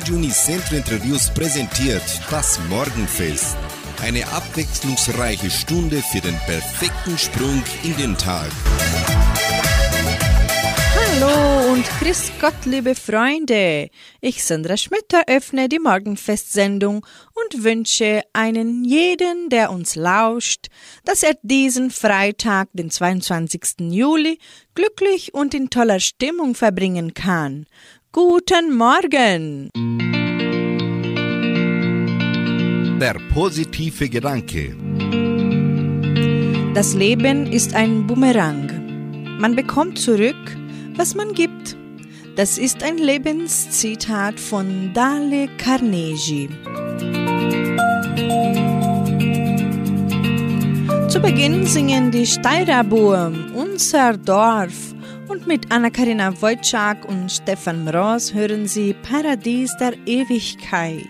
Radio Unicentro Interviews präsentiert das Morgenfest. Eine abwechslungsreiche Stunde für den perfekten Sprung in den Tag. Hallo und grüß Gott, liebe Freunde. Ich, Sandra Schmidt, eröffne die Morgenfestsendung und wünsche einen jeden, der uns lauscht, dass er diesen Freitag, den 22. Juli, glücklich und in toller Stimmung verbringen kann. Guten Morgen! Der positive Gedanke. Das Leben ist ein Bumerang. Man bekommt zurück, was man gibt. Das ist ein Lebenszitat von Dale Carnegie. Zu Beginn singen die Steirerbuben Unser Dorf und mit Anna-Karina Wojcik und Stefan Mroz hören Sie Paradies der Ewigkeit.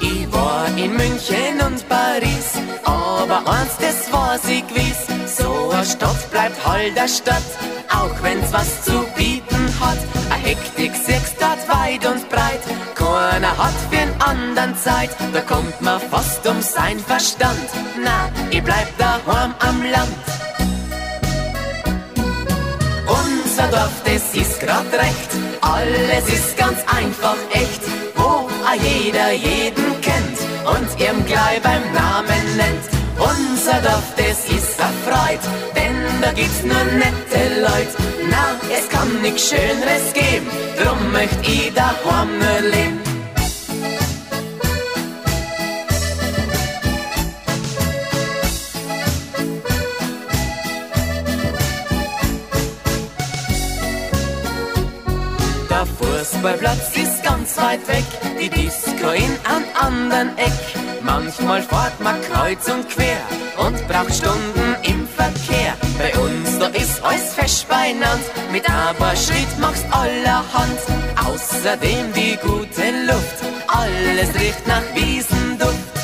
Ich war in München und Paris, aber eins, das weiß ich gewiss, so eine Stadt bleibt halt der Stadt, auch wenn's was zu bieten hat. A Hektik siehst dort weit und breit, keiner hat für einen anderen Zeit, da kommt man fast um sein Verstand. Na, ich bleib daheim am Land. Unser Dorf, das ist grad recht, alles ist ganz einfach echt, wo a jeder jeden kennt und ihrem gleich beim Namen nennt. Unser Dorf, das ist erfreut, denn da gibt's nur nette Leute. Na, es kann nix Schöneres geben, drum möcht ich daheim nur leben. Der Fußballplatz ist ganz weit weg, die Disco in einem anderen Eck. Manchmal fährt man kreuz und quer und braucht Stunden im Verkehr. Bei uns, da ist alles fest beieinander, mit paar Schritt machst allerhand. Außerdem die gute Luft, alles riecht nach Wiesenduft.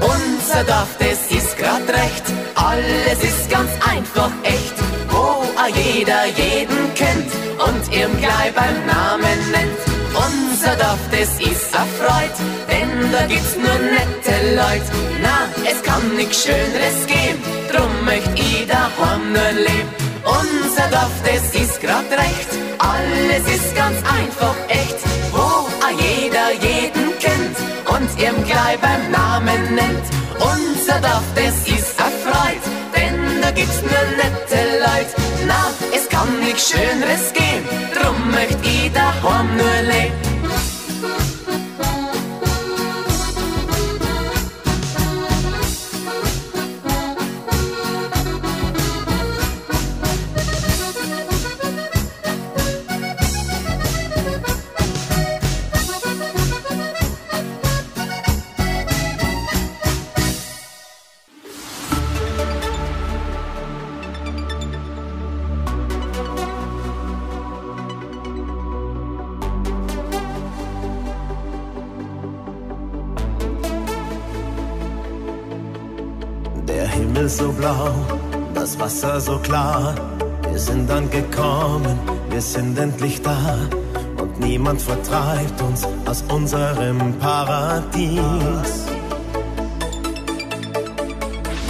Unser Dorf, das ist grad recht, alles ist ganz einfach echt, wo a jeder jeden kennt und ihm gleich beim Namen nennt. Unser Dorf, das ist erfreut, denn da gibt's nur nette Leute. Na, es kann nix Schöneres geben, drum möcht ich daheim nur leben. Unser Dorf, das ist grad recht, alles ist ganz einfach echt, wo a jeder jeden kennt und ihm gleich beim Namen nennt. Unser Dorf, das ist erfreut, denn da gibt's nur nette. Na, es kann nix Schöneres geben, drum möcht ich daheim nur leben. Himmel so blau, das Wasser so klar. Wir sind angekommen, wir sind endlich da. Und niemand vertreibt uns aus unserem Paradies.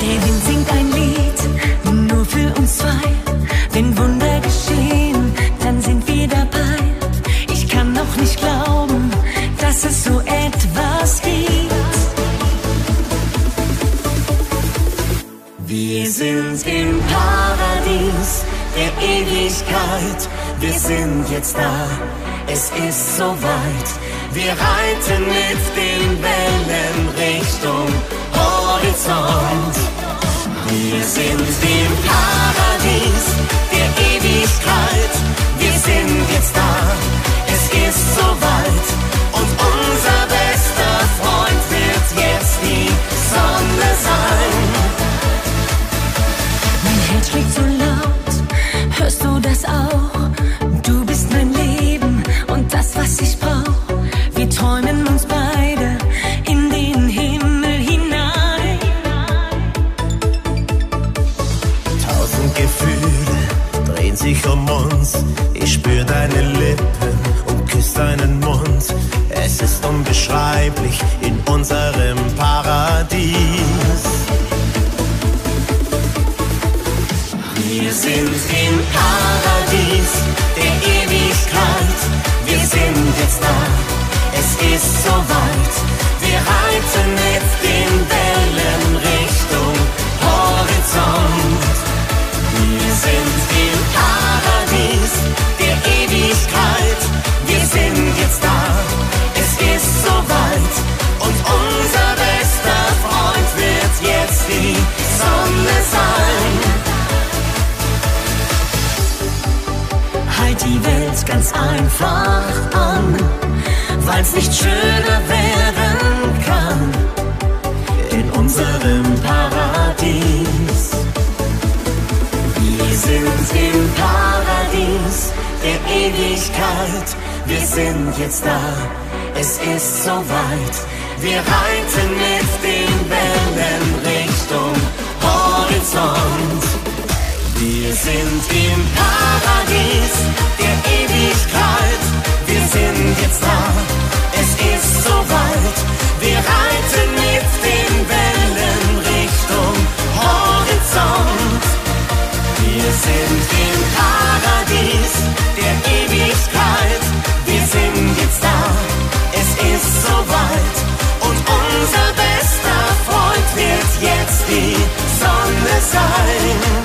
Der Wind singt ein Lied, nur für uns zwei. Wenn Wunder geschehen, dann sind wir dabei. Ich kann noch nicht glauben, dass es so etwas gibt. Wir sind im Paradies der Ewigkeit. Wir sind jetzt da, es ist soweit. Wir reiten mit den Wellen Richtung Horizont. Wir sind im Paradies der Ewigkeit. Wir sind jetzt da, es ist soweit. Und unser auch. Du bist mein Leben und das, was ich brauch. Wir träumen uns beide in den Himmel hinein. Tausend Gefühle drehen sich um uns. Ich spür deine Lippen und küss deinen Mund. Es ist unbeschreiblich in unserem Paradies. Wir sind im Paradies der Ewigkeit. Wir sind jetzt da, es ist soweit. Wir reiten mit den Wellen ganz einfach an, weil's nicht schöner werden kann in unserem Paradies. Wir sind im Paradies der Ewigkeit. Wir sind jetzt da, es ist soweit. Wir reiten mit den Wellen Richtung Horizont. Wir sind im Paradies der Ewigkeit. Wir sind jetzt da, es ist soweit. Wir reiten mit den Wellen Richtung Horizont. Wir sind im Paradies der Ewigkeit. Wir sind jetzt da, es ist soweit. Und unser bester Freund wird jetzt die Sonne sein.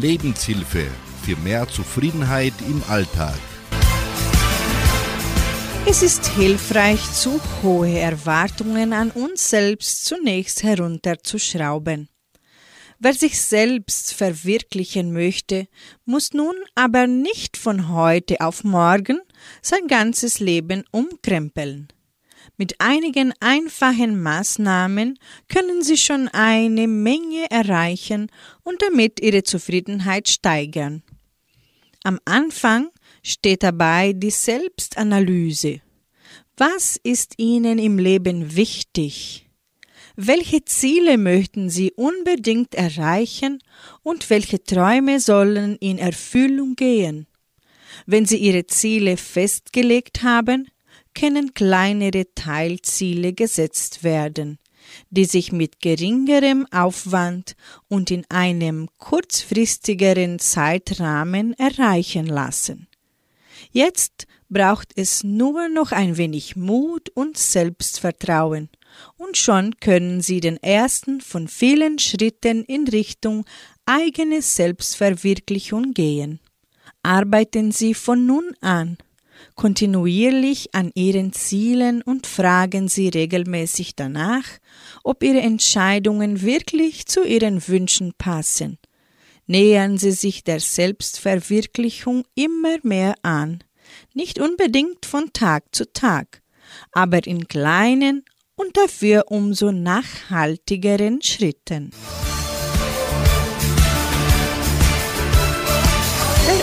Lebenshilfe für mehr Zufriedenheit im Alltag. Es ist hilfreich, zu hohe Erwartungen an uns selbst zunächst herunterzuschrauben. Wer sich selbst verwirklichen möchte, muss nun aber nicht von heute auf morgen sein ganzes Leben umkrempeln. Mit einigen einfachen Maßnahmen können Sie schon eine Menge erreichen und damit Ihre Zufriedenheit steigern. Am Anfang steht dabei die Selbstanalyse. Was ist Ihnen im Leben wichtig? Welche Ziele möchten Sie unbedingt erreichen und welche Träume sollen in Erfüllung gehen? Wenn Sie Ihre Ziele festgelegt haben, können kleinere Teilziele gesetzt werden, die sich mit geringerem Aufwand und in einem kurzfristigeren Zeitrahmen erreichen lassen. Jetzt braucht es nur noch ein wenig Mut und Selbstvertrauen, und schon können Sie den ersten von vielen Schritten in Richtung eigene Selbstverwirklichung gehen. Arbeiten Sie von nun an kontinuierlich an Ihren Zielen und fragen Sie regelmäßig danach, ob Ihre Entscheidungen wirklich zu Ihren Wünschen passen. Nähern Sie sich der Selbstverwirklichung immer mehr an, nicht unbedingt von Tag zu Tag, aber in kleinen und dafür umso nachhaltigeren Schritten.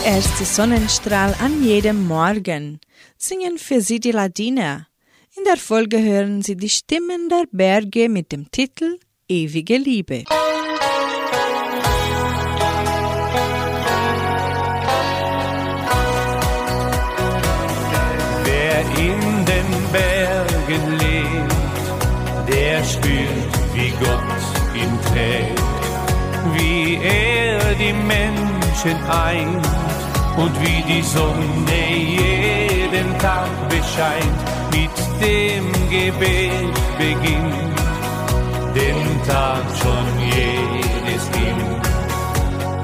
Erste Sonnenstrahl an jedem Morgen singen für Sie die Ladiner. In der Folge hören Sie die Stimmen der Berge mit dem Titel Ewige Liebe. Wer in den Bergen lebt, der spürt, wie Gott ihn trägt, wie er die Menschen eint und wie die Sonne jeden Tag bescheint, mit dem Gebet beginnt, den Tag schon jedes Kind.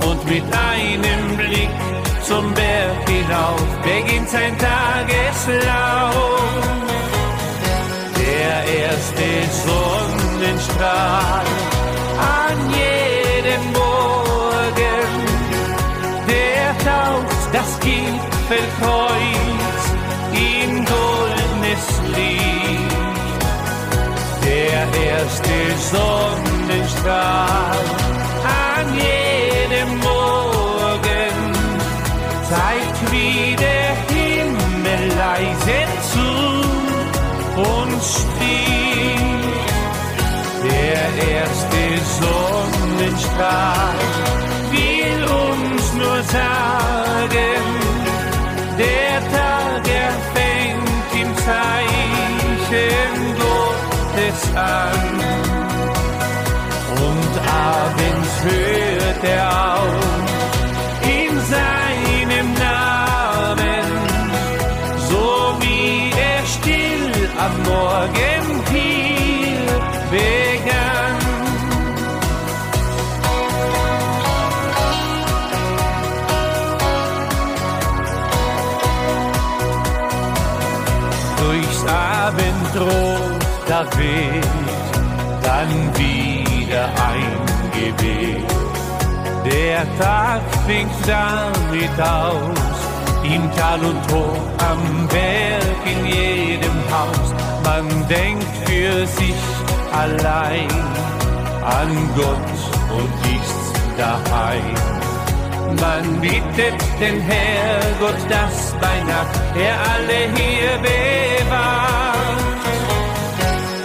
Und mit einem Blick zum Berg hinauf beginnt sein Tageslauf. Der erste Sonnenstrahl an jedem das Gipfelkreuz in goldenes Licht. Der erste Sonnenstrahl an jedem Morgen zeigt, wie der Himmel leise zu und stieg. Der erste Sonnenstrahl sagen, der Tag erfängt im Zeichen Gottes an. Und abends hört er auf in seinem Namen, so wie er still am Morgen hier. Abendrot da weht dann wieder eingeweht. Der Tag fängt damit aus, im Tal und Tor, am Berg, in jedem Haus. Man denkt für sich allein an Gott und ist daheim. Man bittet den Herrgott, dass bei Nacht er alle hier bewahrt.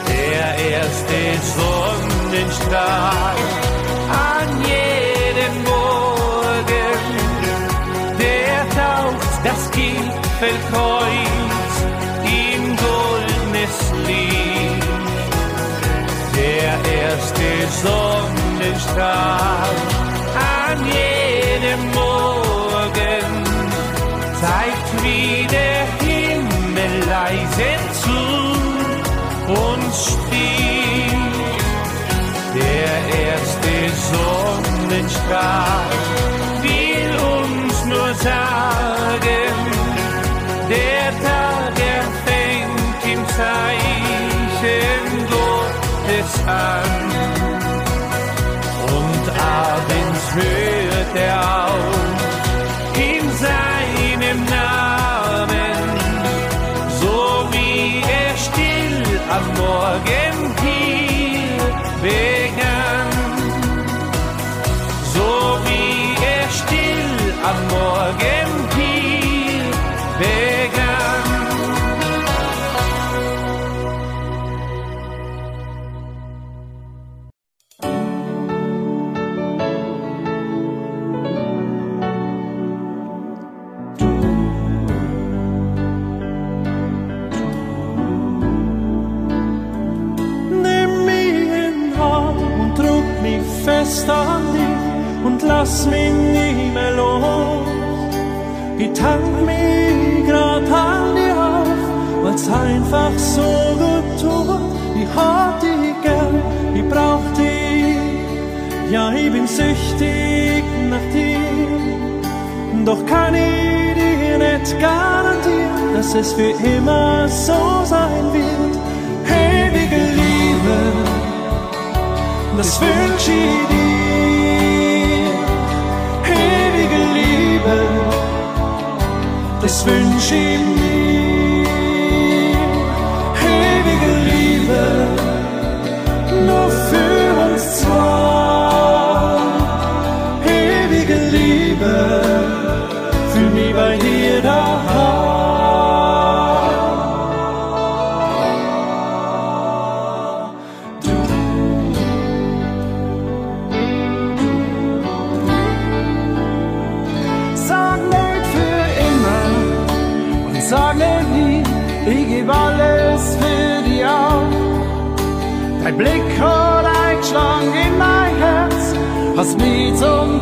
Der erste Sonnenstrahl an jedem Morgen, der taucht das Gipfelkreuz in goldenes Licht. Der erste Sonnenstrahl an jedem Morgen zeigt, wie der Himmel leise zu uns stieg. Der erste Sonnenstrahl will uns nur sagen, der Tag erfängt im Zeichen Gottes an. Abends hört er auf in seinem Namen, so wie er still am Morgen hier lass mich nie mehr los. Ich tank mich grad an dir auf, weil's einfach so gut tut. Ich hab dich gern, ich brauch dich, ja ich bin süchtig nach dir. Doch kann ich dir nicht garantieren, dass es für immer so sein wird. Ewige Liebe, das wünsch ich das wünsch ich hast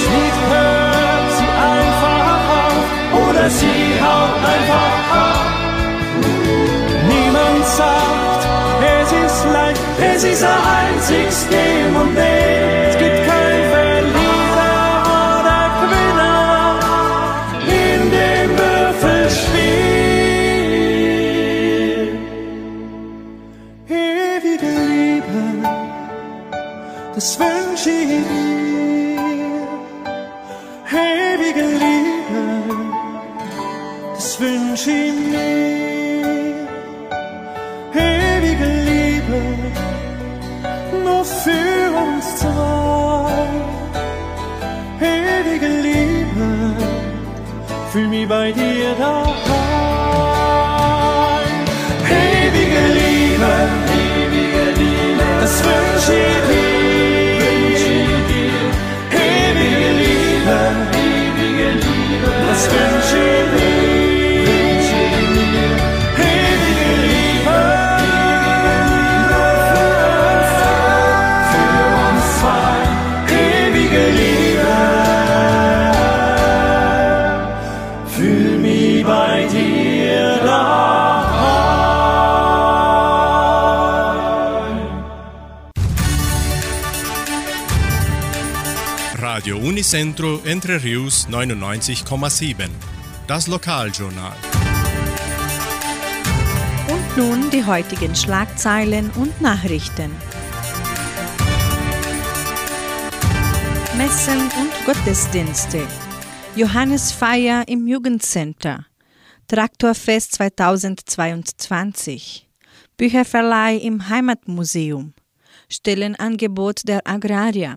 das Lied hört sie einfach auf oder sie haut einfach ab. Niemand sagt, es ist leicht, es ist ein einziges Geben und Nehmen. Fühl mich Unicentro Entre Rius 99,7. Das Lokaljournal. Und nun die heutigen Schlagzeilen und Nachrichten. Messen und Gottesdienste. Johannesfeier im Jugendcenter. Traktorfest 2022. Bücherverleih im Heimatmuseum. Stellenangebot der Agrarier.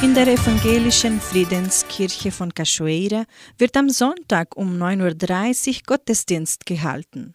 In der evangelischen Friedenskirche von Cachoeira wird am Sonntag um 9.30 Uhr Gottesdienst gehalten.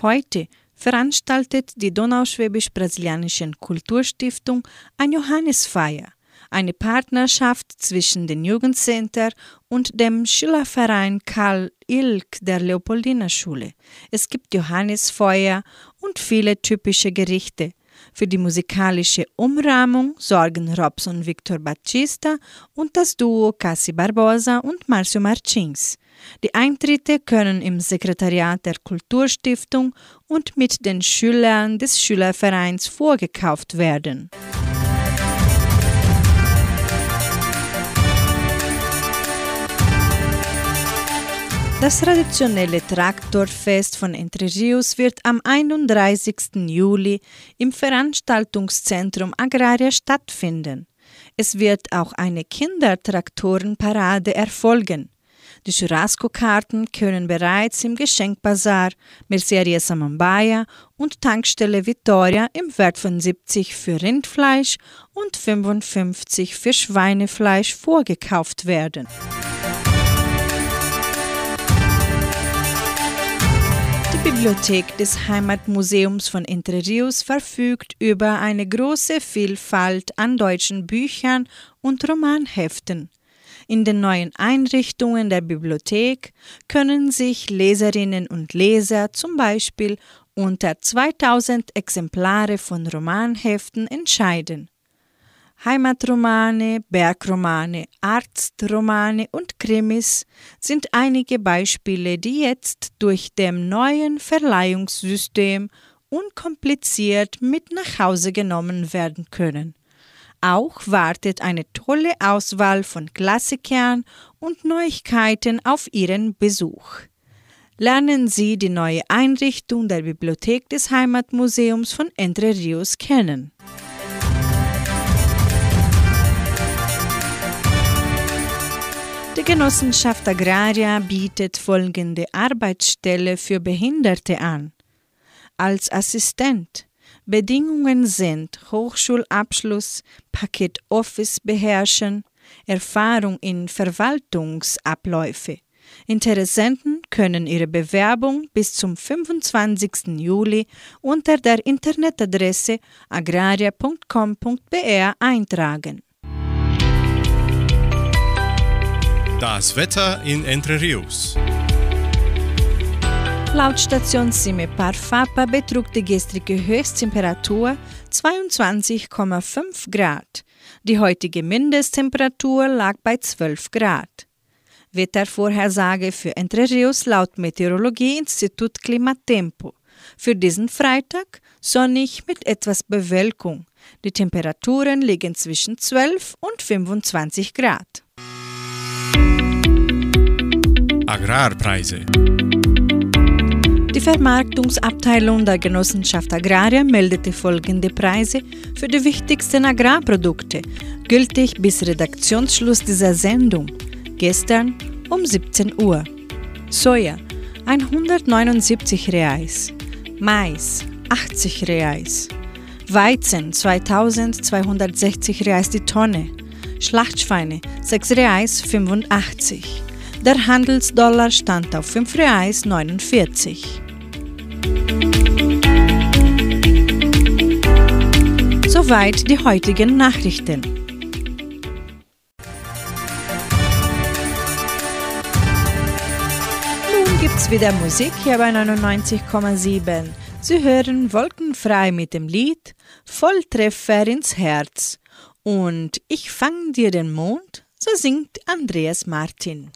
Heute veranstaltet die Donauschwäbisch-Brasilianischen Kulturstiftung eine Johannisfeier, eine Partnerschaft zwischen dem Jugendcenter und dem Schülerverein Karl Ilk der Leopoldina Schule. Es gibt Johannisfeuer und viele typische Gerichte. Für die musikalische Umrahmung sorgen Robson Victor Batista und das Duo Cassi Barbosa und Marcio Martins. Die Eintritte können im Sekretariat der Kulturstiftung und mit den Schülern des Schülervereins vorgekauft werden. Das traditionelle Traktorfest von Entre Rios wird am 31. Juli im Veranstaltungszentrum Agraria stattfinden. Es wird auch eine Kindertraktorenparade erfolgen. Die Churrasco-Karten können bereits im Geschenkbazar Merceria Samambaya und Tankstelle Vittoria im Wert von 70 für Rindfleisch und 55 für Schweinefleisch vorgekauft werden. Bibliothek des Heimatmuseums von Entre Rios verfügt über eine große Vielfalt an deutschen Büchern und Romanheften. In den neuen Einrichtungen der Bibliothek können sich Leserinnen und Leser zum Beispiel unter 2000 Exemplare von Romanheften entscheiden. Heimatromane, Bergromane, Arztromane und Krimis sind einige Beispiele, die jetzt durch dem neuen Verleihungssystem unkompliziert mit nach Hause genommen werden können. Auch wartet eine tolle Auswahl von Klassikern und Neuigkeiten auf Ihren Besuch. Lernen Sie die neue Einrichtung der Bibliothek des Heimatmuseums von Entre Rios kennen. Die Genossenschaft Agraria bietet folgende Arbeitsstelle für Behinderte an. Als Assistent Bedingungen sind Hochschulabschluss, Paket Office beherrschen, Erfahrung in Verwaltungsabläufe. Interessenten können ihre Bewerbung bis zum 25. Juli unter der Internetadresse agraria.com.br eintragen. Das Wetter in Entre Rios. Laut Station Sime Parfapa betrug die gestrige Höchsttemperatur 22,5 Grad. Die heutige Mindesttemperatur lag bei 12 Grad. Wettervorhersage für Entre Rios laut Meteorologieinstitut Klimatempo. Für diesen Freitag sonnig mit etwas Bewölkung. Die Temperaturen liegen zwischen 12 und 25 Grad. Agrarpreise. Die Vermarktungsabteilung der Genossenschaft Agraria meldete folgende Preise für die wichtigsten Agrarprodukte, gültig bis Redaktionsschluss dieser Sendung, gestern um 17 Uhr. Soja 179 Reais, Mais 80 Reais, Weizen 2260 Reais die Tonne, Schlachtschweine 6 Reais 85. Der Handelsdollar stand auf 5 Reais 49. Soweit die heutigen Nachrichten. Nun gibt's wieder Musik hier bei 99,7. Sie hören Wolkenfrei mit dem Lied Volltreffer ins Herz. Und ich fang dir den Mond, so singt Andreas Martin.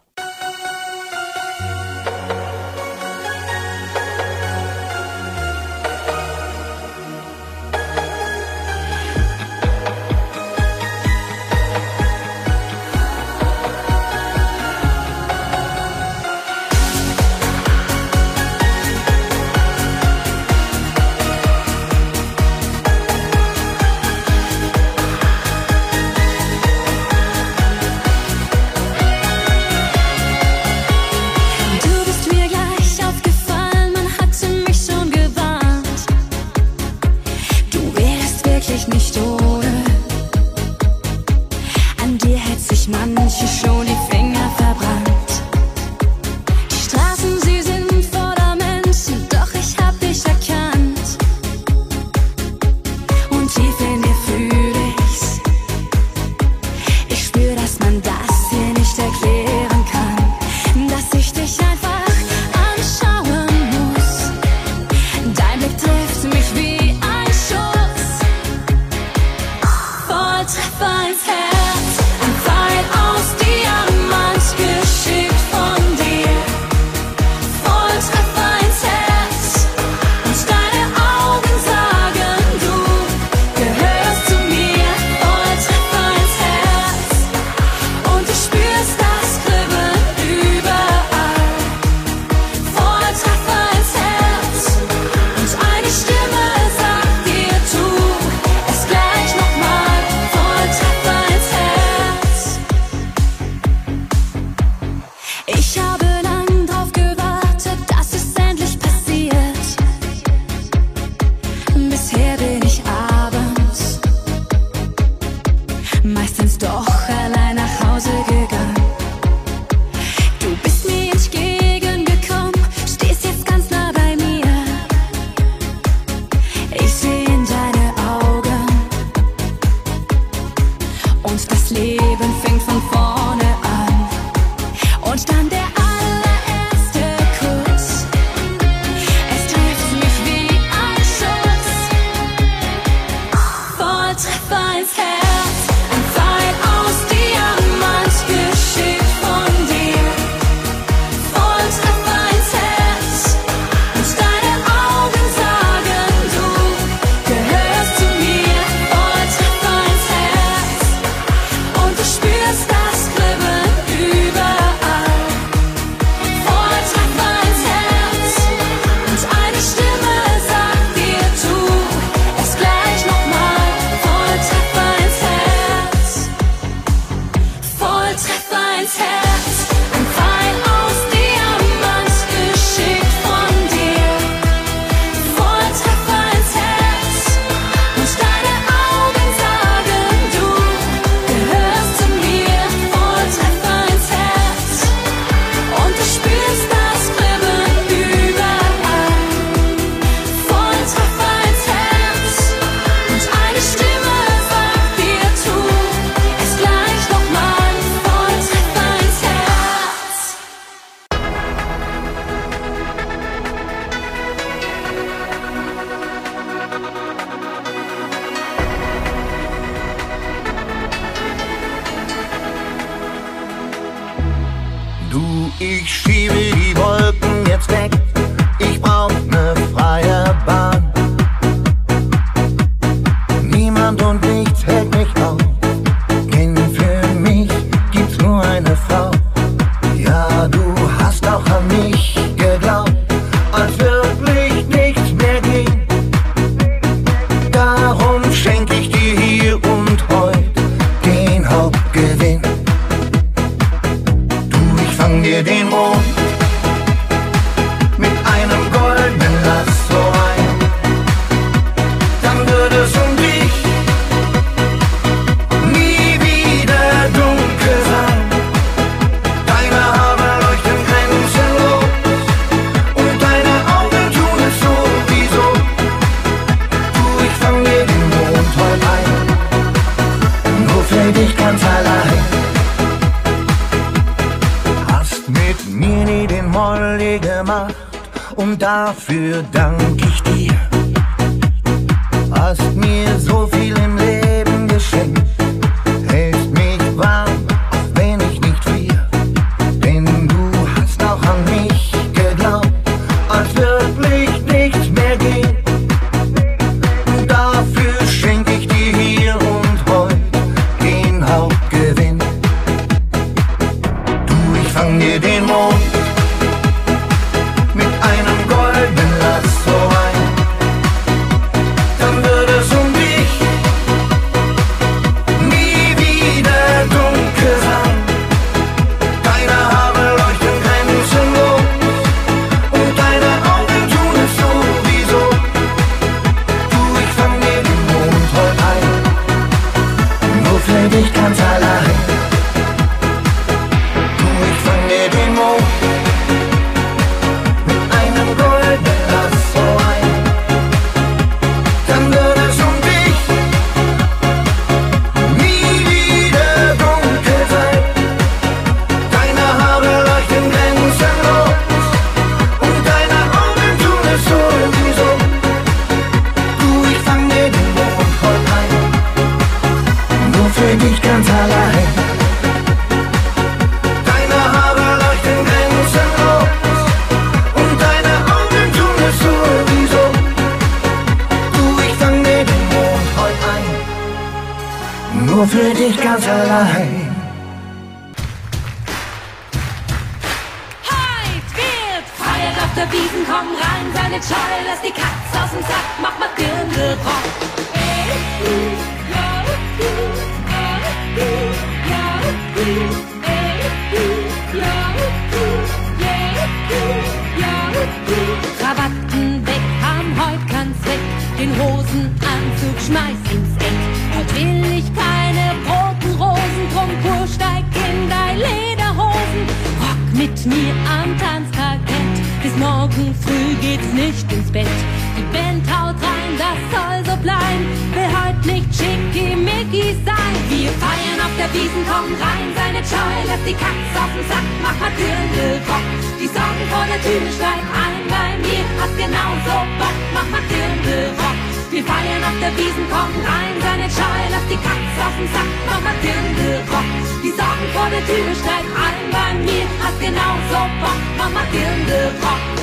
Feiern auf der Wiesen, komm rein, seine Scheu, lass die Katze auf den Sack, mach mal Dirndl-Rock. Die Sorgen vor der Tür steig ein bei mir, hast genauso Bock, mach mal Dirndl-Rock. Wir feiern auf der Wiesen, komm rein, seine Scheu, lass die Katze auf den Sack, mach mal Dirndl-Rock. Die Sorgen vor der Tür steig ein bei mir, hast genauso Bock, mach mal Dirndl-Rock.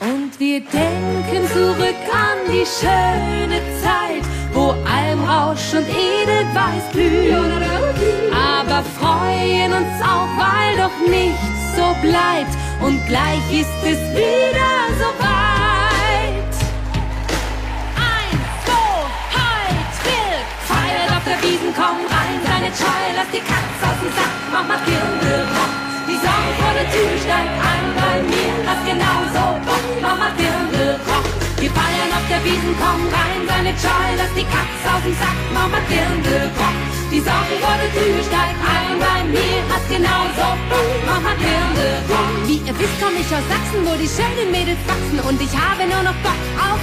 Und wir denken zurück an die schöne Zeit, wo Almrausch und Edelweiß blühen. Aber freuen uns auch, weil doch nichts so bleibt und gleich ist es wieder so weit. Eins, zwei, halt, wild, feiert auf der Wiesen, komm seine Scheu, lass die Katze aus dem Sack, mach mal Dirndl-Rock. Die Sorgen vor der Tür steigt ein bei mir, hast genauso Bock, mach mal Dirndl-Rock. Wir feiern auf der Wiesen, komm rein, seine Scheu, lass die Katze aus dem Sack, mach mal Dirndl-Rock. Die Sorgen vor der Tür steigt ein bei mir, hast genauso Bock, mach mal Dirndl-Rock. Wie ihr wisst, komm ich aus Sachsen, wo die schönen Mädels wachsen und ich habe nur noch Bock auf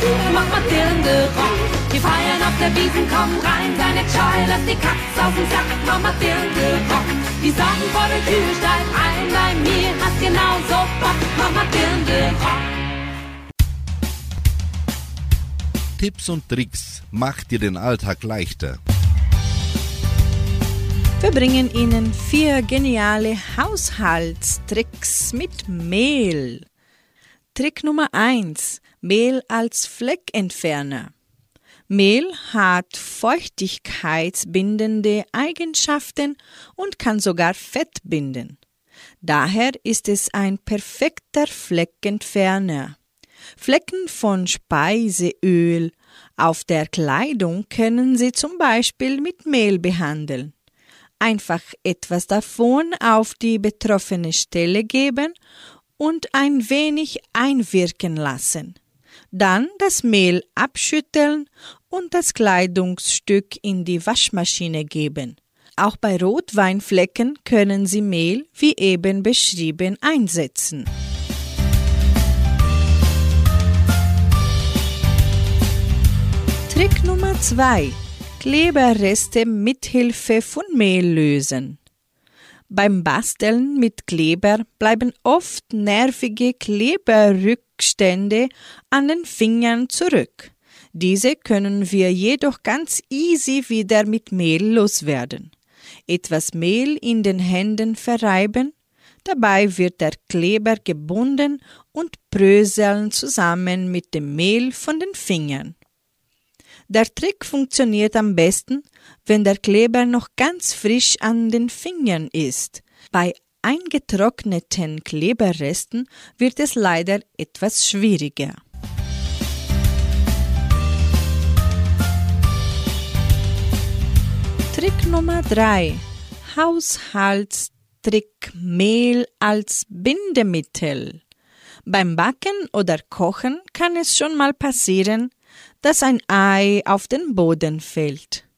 Dirndl-Rock. Mach mal Dirndl-Rock. Wir feiern auf der Wiesen, komm rein, seine Scheu, lass die Katze aus dem Sack, Mama Dirndl rock. Die Sorgen vor der Tür, steig ein bei mir, hast genauso Bock, Mama Dirndl rock. Tipps und Tricks macht dir den Alltag leichter. Wir bringen Ihnen vier geniale Haushaltstricks mit Mehl. Trick Nummer 1. Mehl als Fleckentferner. Mehl hat feuchtigkeitsbindende Eigenschaften und kann sogar Fett binden. Daher ist es ein perfekter Fleckentferner. Flecken von Speiseöl auf der Kleidung können Sie zum Beispiel mit Mehl behandeln einfach etwas davon auf die betroffene Stelle geben und ein wenig einwirken lassen. Dann das Mehl abschütteln und das Kleidungsstück in die Waschmaschine geben. Auch bei Rotweinflecken können Sie Mehl, wie eben beschrieben, einsetzen. Trick Nummer 2 Kleberreste mithilfe von Mehl lösen. Beim Basteln mit Kleber bleiben oft nervige Kleberrückstände an den Fingern zurück. Diese können wir jedoch ganz easy wieder mit Mehl loswerden. Etwas Mehl in den Händen verreiben, dabei wird der Kleber gebunden und bröseln zusammen mit dem Mehl von den Fingern. Der Trick funktioniert am besten, wenn der Kleber noch ganz frisch an den Fingern ist. Bei eingetrockneten Kleberresten wird es leider etwas schwieriger. Trick Nummer 3. Haushaltstrick Mehl als Bindemittel. Beim Backen oder Kochen kann es schon mal passieren, dass ein Ei auf den Boden fällt.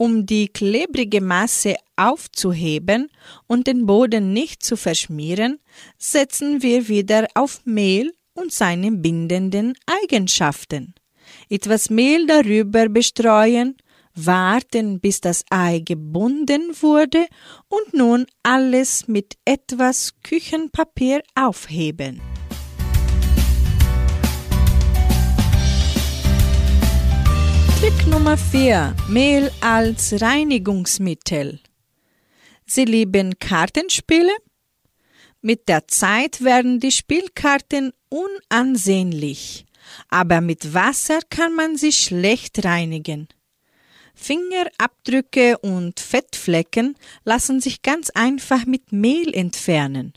Um die klebrige Masse aufzuheben und den Boden nicht zu verschmieren, setzen wir wieder auf Mehl und seine bindenden Eigenschaften. Etwas Mehl darüber bestreuen, warten, bis das Ei gebunden wurde und nun alles mit etwas Küchenpapier aufheben. Trick Nummer 4. Mehl als Reinigungsmittel. Sie lieben Kartenspiele? Mit der Zeit werden die Spielkarten unansehnlich, aber mit Wasser kann man sie schlecht reinigen. Fingerabdrücke und Fettflecken lassen sich ganz einfach mit Mehl entfernen.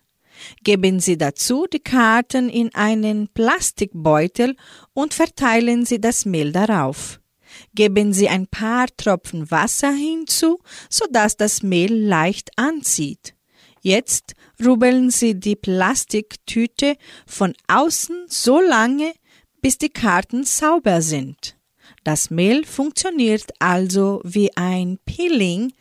Geben Sie dazu die Karten in einen Plastikbeutel und verteilen Sie das Mehl darauf. Geben Sie ein paar Tropfen Wasser hinzu, sodass das Mehl leicht anzieht. Jetzt rubbeln Sie die Plastiktüte von außen so lange, bis die Karten sauber sind. Das Mehl funktioniert also wie ein Peeling.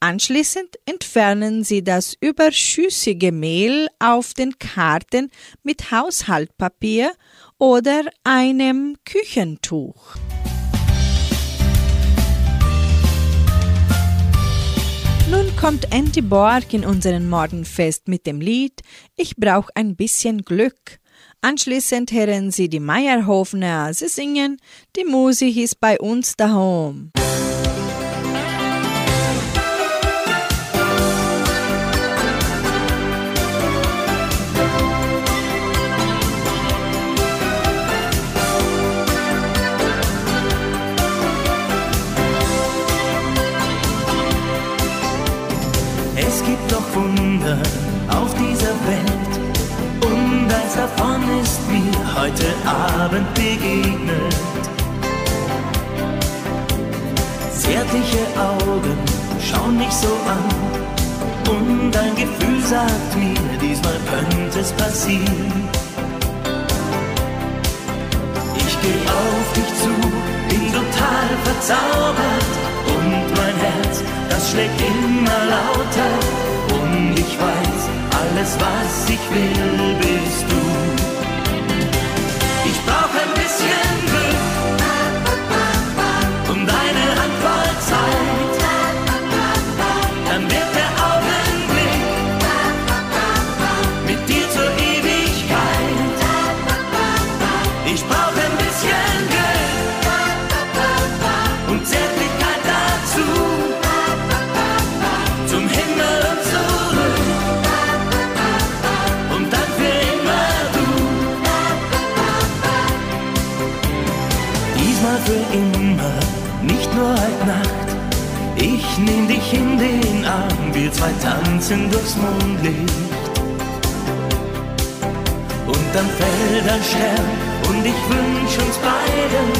Anschließend entfernen Sie das überschüssige Mehl auf den Karten mit Haushaltpapier oder einem Küchentuch. Nun kommt Andy Borg in unseren Morgenfest mit dem Lied Ich brauch ein bisschen Glück. Anschließend hören Sie die Meierhofner, sie singen Die Musik ist bei uns daheim. Wunder davon ist mir heute Abend begegnet. Zärtliche Augen schauen mich so an. Und ein Gefühl sagt mir, diesmal könnte es passieren. Ich geh auf dich zu, bin total verzaubert. Und mein Herz, das schlägt immer lauter ich weiß, alles was ich will, bist du. Ich Ich nehm dich in den Arm, wir zwei tanzen durchs Mondlicht. Und dann fällt ein Stern und ich wünsch uns beiden,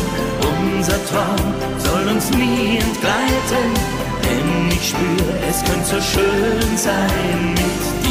unser Traum soll uns nie entgleiten. Denn ich spür, es könnte so schön sein mit dir.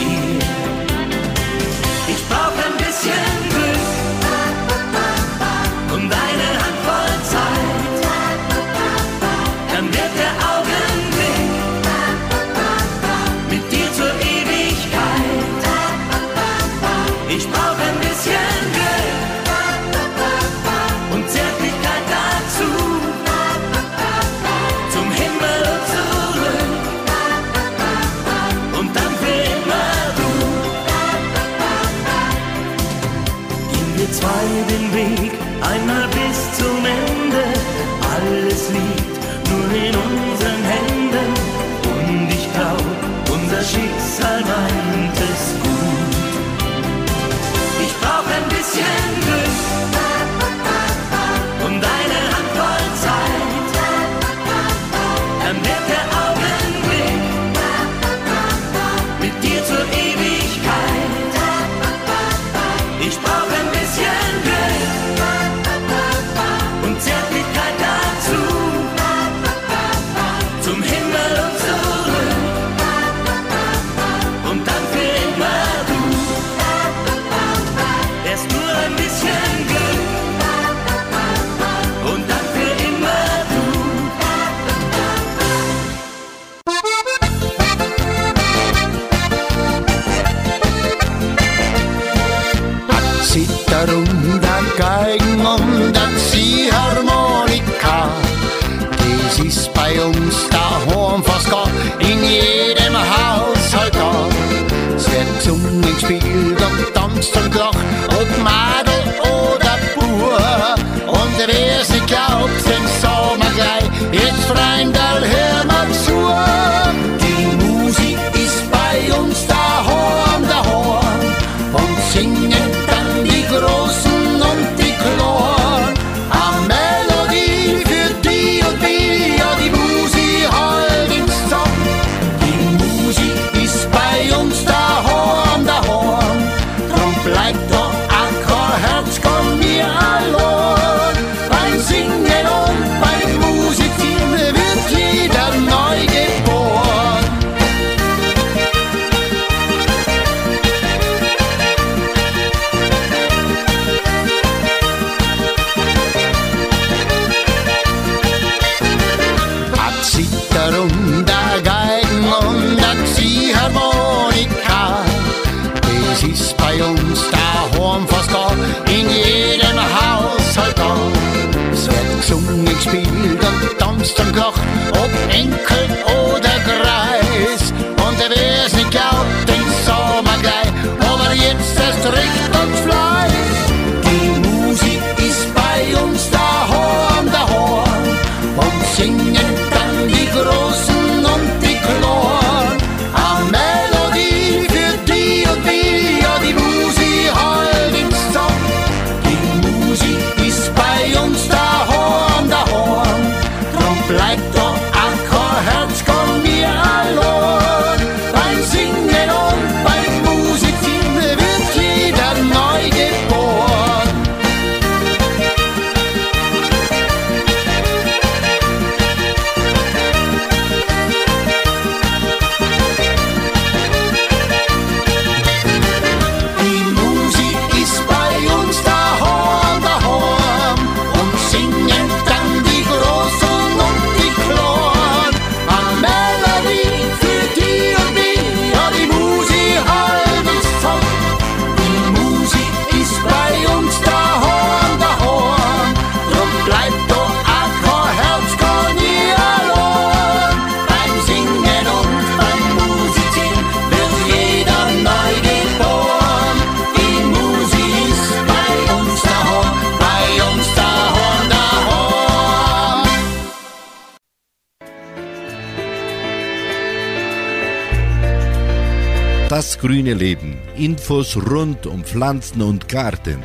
Grüne Leben. Infos rund um Pflanzen und Garten.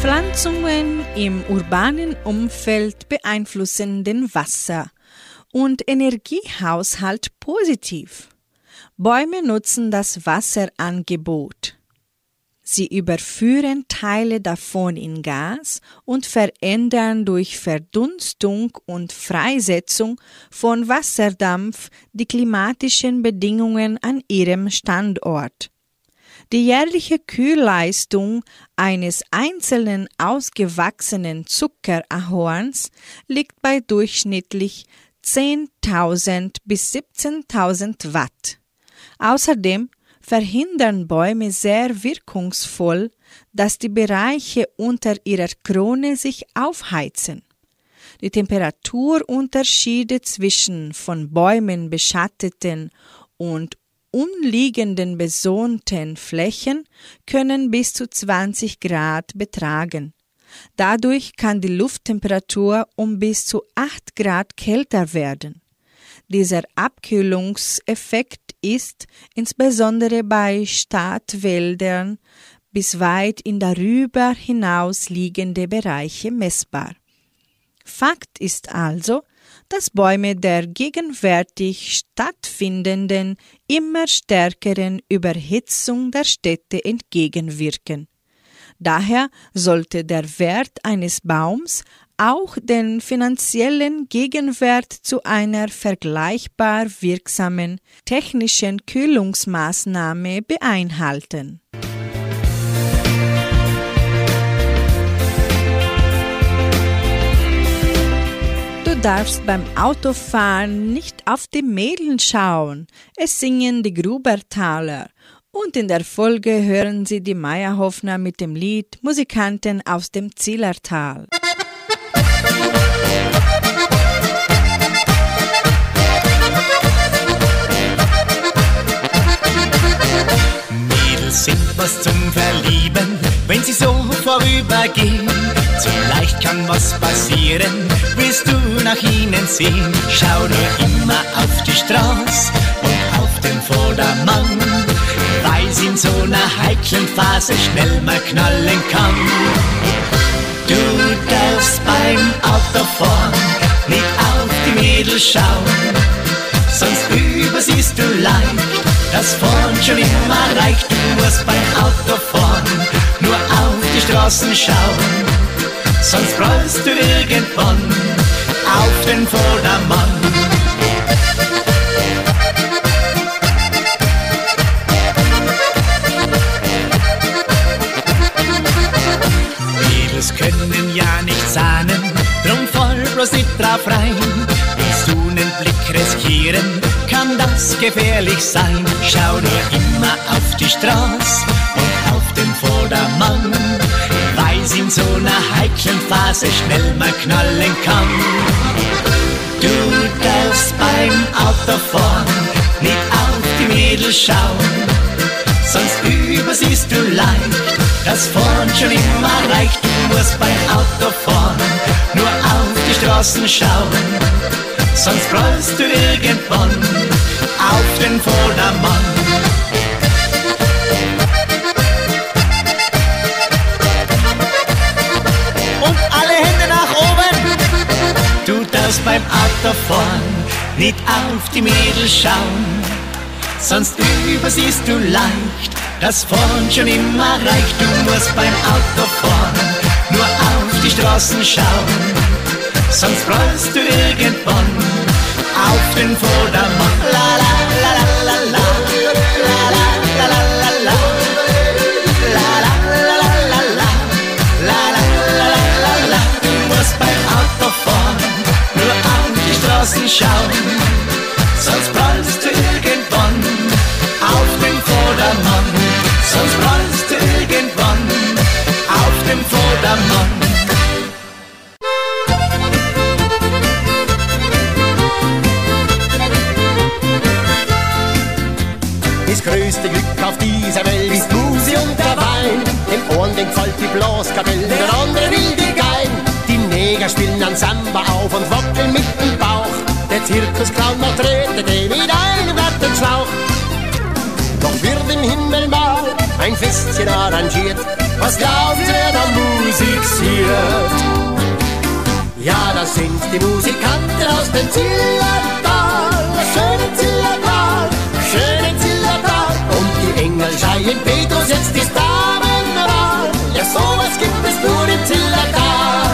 Pflanzungen im urbanen Umfeld beeinflussen den Wasser- und Energiehaushalt positiv. Bäume nutzen das Wasserangebot. Sie überführen Teile davon in Gas und verändern durch Verdunstung und Freisetzung von Wasserdampf die klimatischen Bedingungen an ihrem Standort. Die jährliche Kühlleistung eines einzelnen ausgewachsenen Zuckerahorns liegt bei durchschnittlich 10.000 bis 17.000 Watt. Außerdem verhindern Bäume sehr wirkungsvoll, dass die Bereiche unter ihrer Krone sich aufheizen. Die Temperaturunterschiede zwischen von Bäumen beschatteten und umliegenden besohnten Flächen können bis zu 20 Grad betragen. Dadurch kann die Lufttemperatur um bis zu 8 Grad kälter werden. Dieser Abkühlungseffekt ist insbesondere bei Stadtwäldern bis weit in darüber hinaus liegende Bereiche messbar. Fakt ist also, dass Bäume der gegenwärtig stattfindenden immer stärkeren Überhitzung der Städte entgegenwirken. Daher sollte der Wert eines Baums auch den finanziellen Gegenwert zu einer vergleichbar wirksamen technischen Kühlungsmaßnahme beinhalten. Du darfst beim Autofahren nicht auf die Mädchen schauen. Es singen die Grubertaler. Und in der Folge hören Sie die Meyerhoffner mit dem Lied Musikanten aus dem Zillertal. Sind was zum Verlieben, wenn sie so vorübergehen. Zu leicht kann was passieren, willst du nach ihnen sehen. Schau nur immer auf die Straße und auf den Vordermann, weil sie in so einer heiklen Phase schnell mal knallen kann. Du darfst beim Autofahren nicht auf die Mädels schauen, sonst übersiehst du leicht, das vorn schon immer reicht. Du musst beim Autofahren nur auf die Straßen schauen, sonst rollst du irgendwann auf den Vordermann. Kann das gefährlich sein. Schau nur immer auf die Straße und auf den Vordermann, weil sie in so einer heiklen Phase schnell mal knallen kann. Du darfst beim Autofahren nicht auf die Mädels schauen, sonst übersiehst du leicht, das vorn schon immer reicht. Du musst beim Autofahren nur auf die Straßen schauen, sonst rollst du irgendwann auf den Vordermann. Und alle Hände nach oben. Du darfst beim Autofahren nicht auf die Mädels schauen, sonst übersiehst du leicht, das vorn schon immer reicht. Du musst beim Autofahren nur auf die Straßen schauen, sonst rollst du irgendwann auf den Vordermann. Straßen schauen, sonst prallst du irgendwann auf den Vordermann. Sonst prallst du irgendwann auf dem Vordermann. Das größte Glück auf dieser Welt ist Musi und der Wein. Dem Ohren den kalt die Blaskapelle, der andere will die Gein. Die Neger spielen an Samba auf und wackeln mit dem Bauch. Der Zirkusclown macht Trete mit einem Gartenschlauch. Doch wird im Himmel mal ein Festchen arrangiert. Was glauben Sie, wer da musiziert? Ja, das sind die Musikanten aus dem Zillertal, schöne Zillertal, schöne Zillertal. Und die Engel schreien Petrus, jetzt ist Damenwahl. Ja, sowas gibt es nur im Zillertal.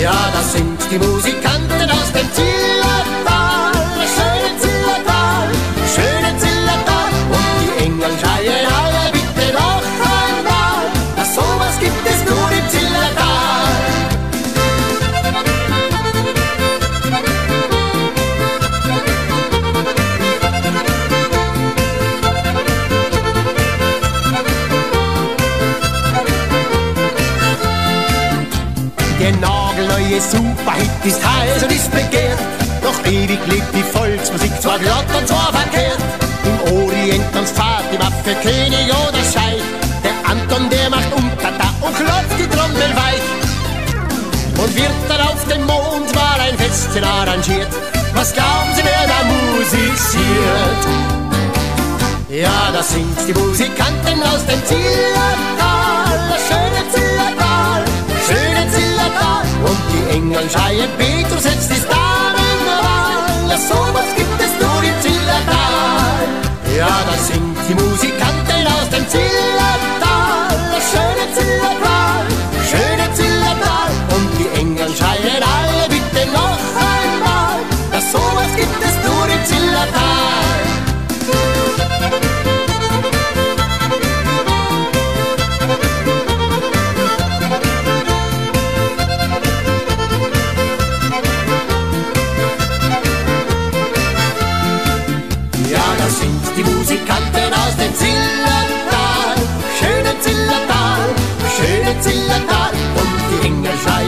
Ja, das sind die Musikanten aus dem Zillertal, nagelneue Superhit ist heiß und ist begehrt. Doch ewig lebt die Volksmusik, zwar glatt und zwar verkehrt. Im Orient tanzt die Waffe, König oder Scheich. Der Anton, der macht Umtata und klopft die Trommel weich. Und wird dann auf dem Mond mal ein Festchen arrangiert. Was glauben Sie, wer da musiziert? Ja, das sind die Musikanten aus dem Zillertal, das schöne Zillertal, Engel schreien, Petrus, jetzt ist Damenwahl. Ja, sowas gibt es nur im Zillertal. Ja, das sind die Musikanten aus dem Zillertal,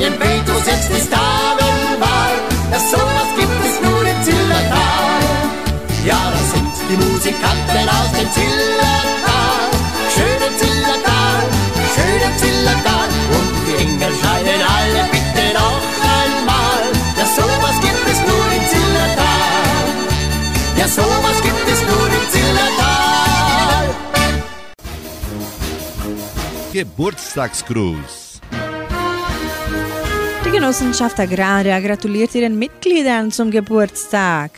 Schreien Petrus, jetzt ist Damenwahl. Ja, sowas gibt es nur im Zillertal. Ja, das sind die Musikanten aus dem Zillertal, schöne Zillertal, schöne Zillertal. Und die Engel schreien alle bitte noch einmal. Ja, sowas gibt es nur im Zillertal. Ja, sowas gibt es nur im Zillertal. Geburtstagsgruß. Die Genossenschaft Agraria gratuliert ihren Mitgliedern zum Geburtstag.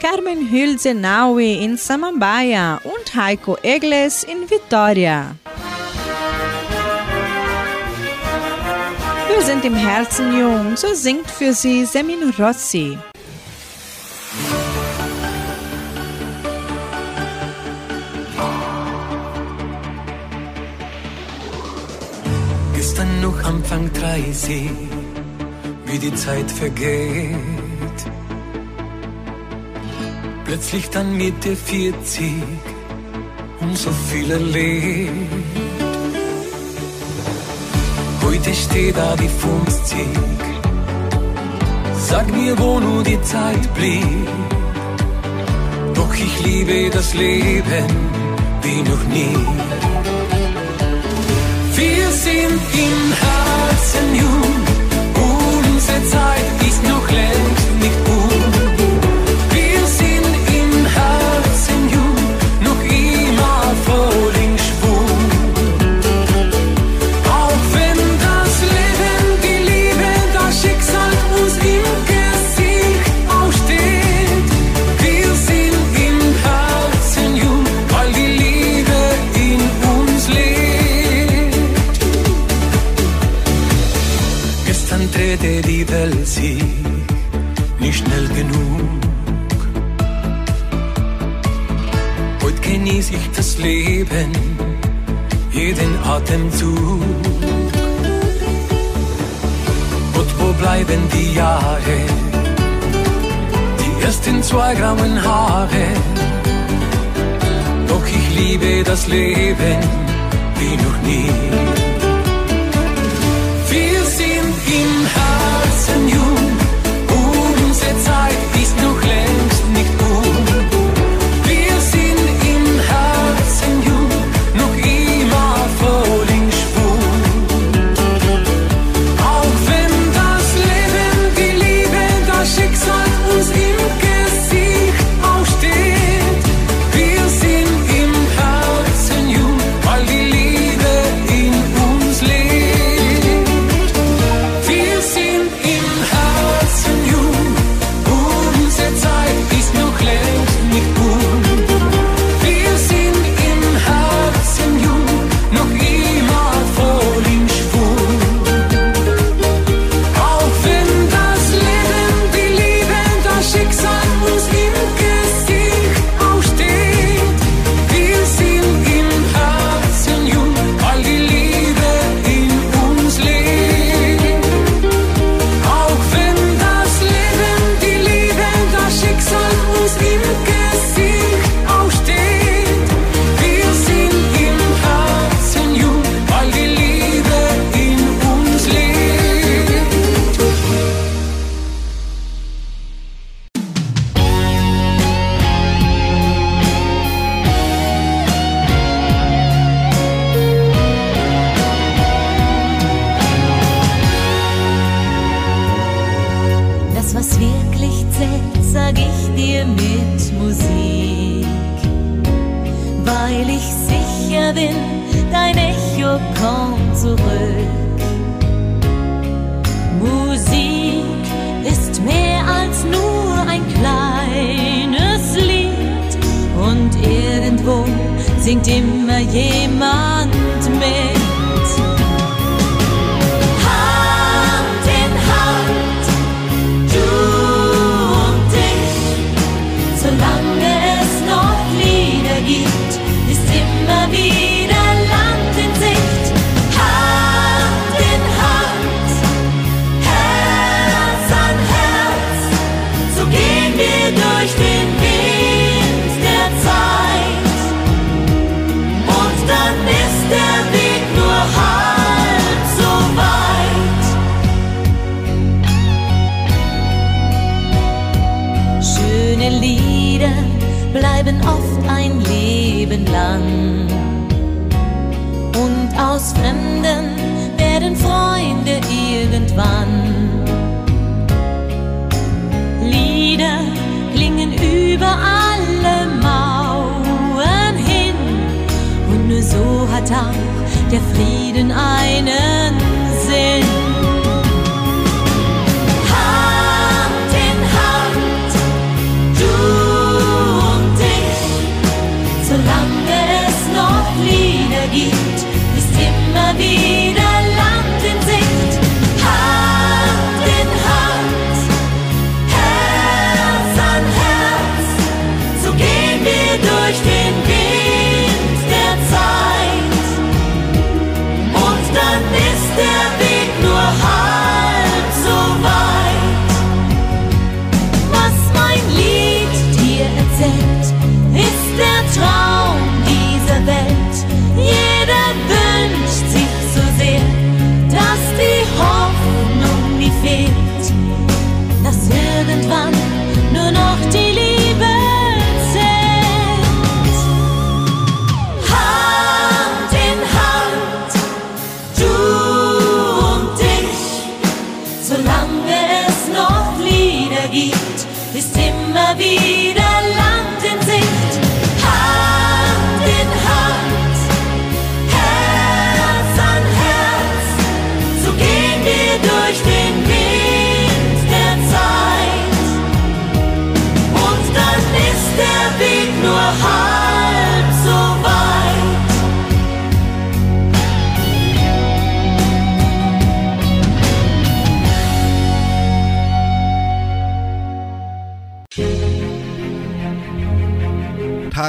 Carmen Hülse Naui in Samambaya und Heiko Egles in Vitoria. Wir sind im Herzen jung, so singt für sie Semino Rossi. Gestern noch Anfang 30, wie die Zeit vergeht. Plötzlich dann Mitte 40 und so viel erlebt. Heute steht da die 50. Sag mir, wo nur die Zeit blieb. Doch ich liebe das Leben wie noch nie. Wir sind im Herzen jung, Zeit ist noch längst Leben, jeden Atemzug. Und wo bleiben die Jahre, die ersten zwei grauen Haare? Doch ich liebe das Leben wie noch nie. Wir sind im Herzen jung, ist immer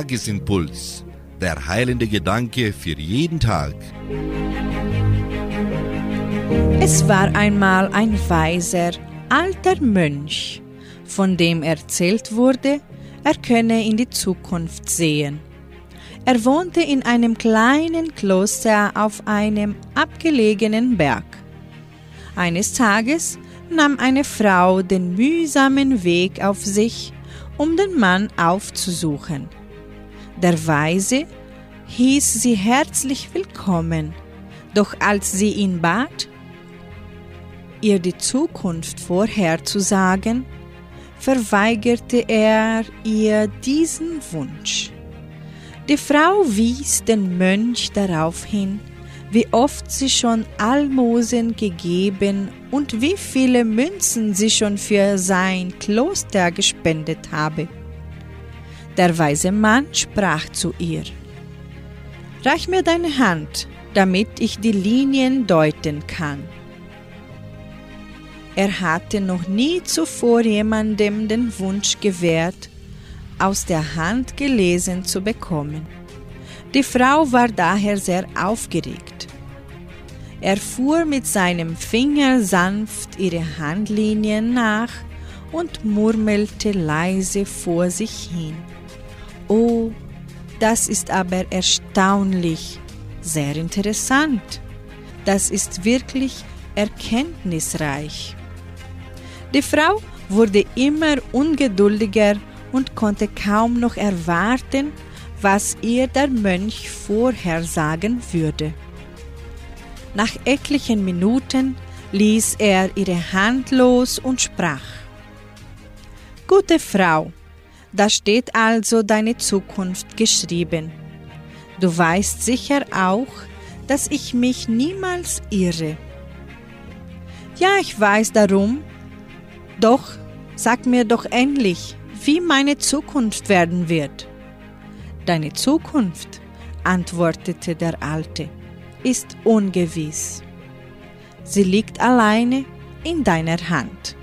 Tagesimpuls. Der heilende Gedanke für jeden Tag. Es war einmal ein weiser, alter Mönch, von dem erzählt wurde, er könne in die Zukunft sehen. Er wohnte in einem kleinen Kloster auf einem abgelegenen Berg. Eines Tages nahm eine Frau den mühsamen Weg auf sich, um den Mann aufzusuchen. Der Weise hieß sie herzlich willkommen, doch als sie ihn bat, ihr die Zukunft vorherzusagen, verweigerte er ihr diesen Wunsch. Die Frau wies den Mönch darauf hin, wie oft sie schon Almosen gegeben und wie viele Münzen sie schon für sein Kloster gespendet habe. Der weise Mann sprach zu ihr, Reich mir deine Hand, damit ich die Linien deuten kann. Er hatte noch nie zuvor jemandem den Wunsch gewährt, aus der Hand gelesen zu bekommen. Die Frau war daher sehr aufgeregt. Er fuhr mit seinem Finger sanft ihre Handlinien nach und murmelte leise vor sich hin. Oh, das ist aber erstaunlich, sehr interessant. Das ist wirklich erkenntnisreich. Die Frau wurde immer ungeduldiger und konnte kaum noch erwarten, was ihr der Mönch vorhersagen würde. Nach etlichen Minuten ließ er ihre Hand los und sprach Gute Frau, da steht also deine Zukunft geschrieben. Du weißt sicher auch, dass ich mich niemals irre. Ja, ich weiß darum. Doch, sag mir doch endlich, wie meine Zukunft werden wird. Deine Zukunft, antwortete der Alte, ist ungewiss. Sie liegt alleine in deiner Hand.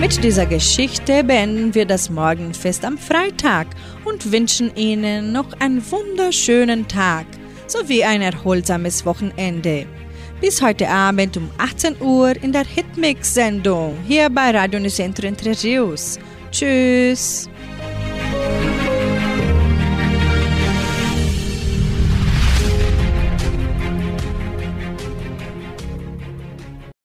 Mit dieser Geschichte beenden wir das Morgenfest am Freitag und wünschen Ihnen noch einen wunderschönen Tag sowie ein erholsames Wochenende. Bis heute Abend um 18 Uhr in der Hitmix-Sendung hier bei Radio Nicentro Entre Rios. Tschüss!